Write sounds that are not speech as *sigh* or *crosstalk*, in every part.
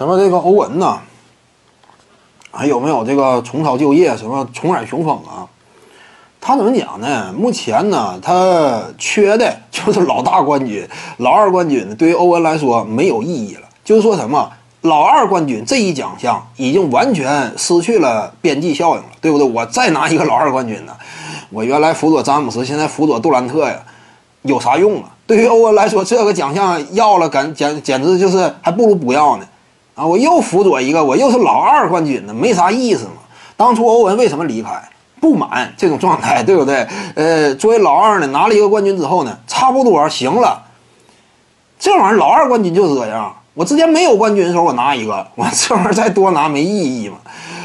什么这个欧文呐，还有没有这个重操旧业，什么重染雄风啊？他怎么讲呢？目前呢，他缺的 *laughs* 就是老大冠军、老二冠军，对于欧文来说没有意义了。就是说什么，老二冠军这一奖项已经完全失去了边际效应了，对不对？我再拿一个老二冠军呢，我原来辅佐詹姆斯，现在辅佐杜兰特呀，有啥用啊？对于欧文来说，这个奖项要了，简简简直就是还不如不要呢。啊，我又辅佐一个，我又是老二冠军呢，没啥意思嘛。当初欧文为什么离开？不满这种状态，对不对？呃，作为老二呢，拿了一个冠军之后呢，差不多行了。这玩意儿老二冠军就是这样。我之前没有冠军的时候，我拿一个，我 *laughs* 这玩意儿再多拿没意义嘛。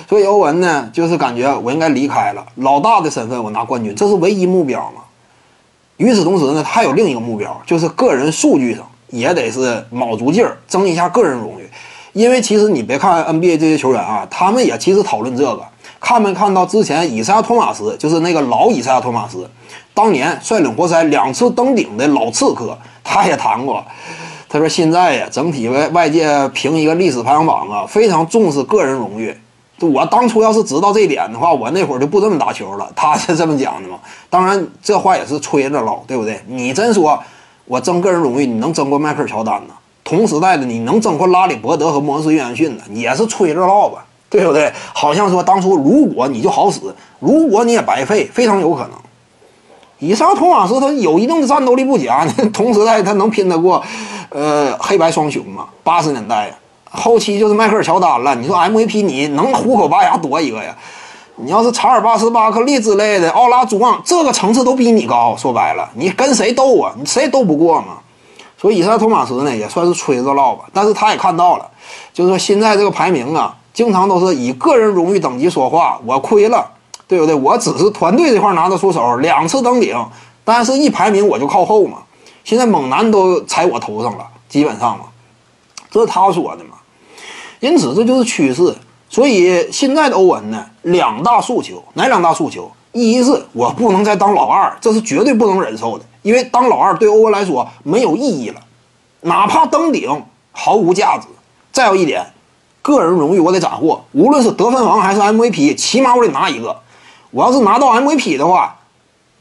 所以欧文呢，就是感觉我应该离开了。老大的身份我拿冠军，这是唯一目标嘛。与此同时呢，他有另一个目标，就是个人数据上也得是卯足劲儿，争一下个人荣誉。因为其实你别看 NBA 这些球员啊，他们也其实讨论这个。看没看到之前以赛亚·托马斯，就是那个老以赛亚·托马斯，当年率领活塞两次登顶的老刺客，他也谈过。他说现在呀，整体外外界评一个历史排行榜啊，非常重视个人荣誉。我当初要是知道这点的话，我那会儿就不这么打球了。他是这么讲的嘛？当然，这话也是吹着唠，对不对？你真说我争个人荣誉，你能争过迈克尔·乔丹呢？同时代的你能争过拉里·伯德和摩斯·约翰逊呢？也是吹着唠吧。对不对？好像说当初如果你就好使，如果你也白费，非常有可能。以上托马斯他有一定的战斗力不假，同时代他能拼得过，呃，黑白双雄吗？八十年代后期就是迈克尔乔丹了。你说 MVP 你能虎口拔牙夺一个呀？你要是查尔巴斯巴克利之类的，奥拉朱旺这个层次都比你高。说白了，你跟谁斗啊？你谁斗不过吗？所以以上托马斯呢也算是吹着唠吧，但是他也看到了，就是说现在这个排名啊。经常都是以个人荣誉等级说话，我亏了，对不对？我只是团队这块拿得出手，两次登顶，但是一排名我就靠后嘛。现在猛男都踩我头上了，基本上嘛，这是他说的嘛。因此这就是趋势。所以现在的欧文呢，两大诉求，哪两大诉求？一是我不能再当老二，这是绝对不能忍受的，因为当老二对欧文来说没有意义了，哪怕登顶毫无价值。再有一点。个人荣誉我得斩获，无论是得分王还是 MVP，起码我得拿一个。我要是拿到 MVP 的话，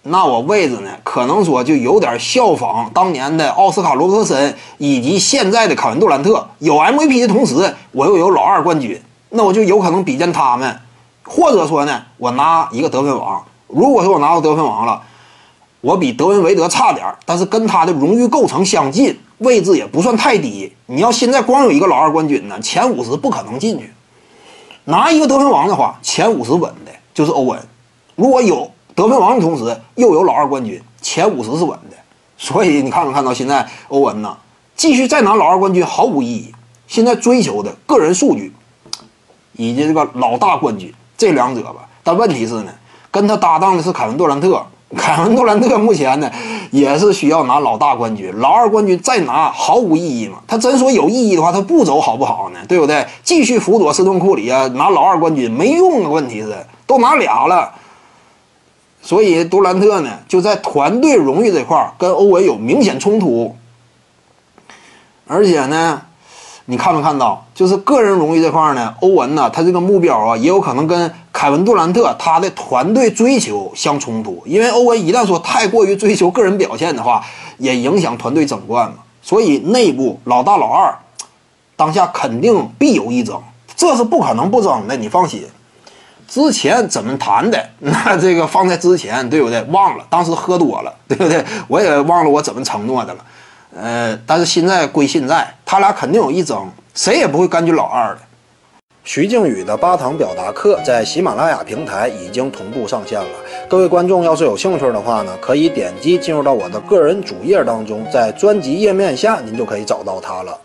那我位置呢，可能说就有点效仿当年的奥斯卡罗伯森以及现在的凯文杜兰特，有 MVP 的同时，我又有老二冠军，那我就有可能比肩他们。或者说呢，我拿一个得分王。如果说我拿到得分王了，我比德文维德差点，但是跟他的荣誉构成相近。位置也不算太低，你要现在光有一个老二冠军呢，前五十不可能进去。拿一个得分王的话，前五十稳的就是欧文。如果有得分王的同时又有老二冠军，前五十是稳的。所以你看没看到现在欧文呢，继续再拿老二冠军毫无意义。现在追求的个人数据以及这个老大冠军这两者吧。但问题是呢，跟他搭档的是凯文杜兰特。*laughs* 凯文杜兰特目前呢，也是需要拿老大冠军，老二冠军再拿毫无意义嘛？他真说有意义的话，他不走好不好呢？对不对？继续辅佐斯顿库里啊，拿老二冠军没用啊！问题是都拿俩了，所以杜兰特呢就在团队荣誉这块跟欧文有明显冲突，而且呢。你看没看到？就是个人荣誉这块呢，欧文呢，他这个目标啊，也有可能跟凯文杜兰特他的团队追求相冲突。因为欧文一旦说太过于追求个人表现的话，也影响团队争冠嘛。所以内部老大老二，当下肯定必有一争，这是不可能不争的。你放心，之前怎么谈的？*laughs* 那这个放在之前，对不对？忘了，当时喝多了，对不对？我也忘了我怎么承诺的了。呃，但是现在归现在，他俩肯定有一争，谁也不会甘居老二的。徐静宇的八堂表达课在喜马拉雅平台已经同步上线了，各位观众要是有兴趣的话呢，可以点击进入到我的个人主页当中，在专辑页面下您就可以找到它了。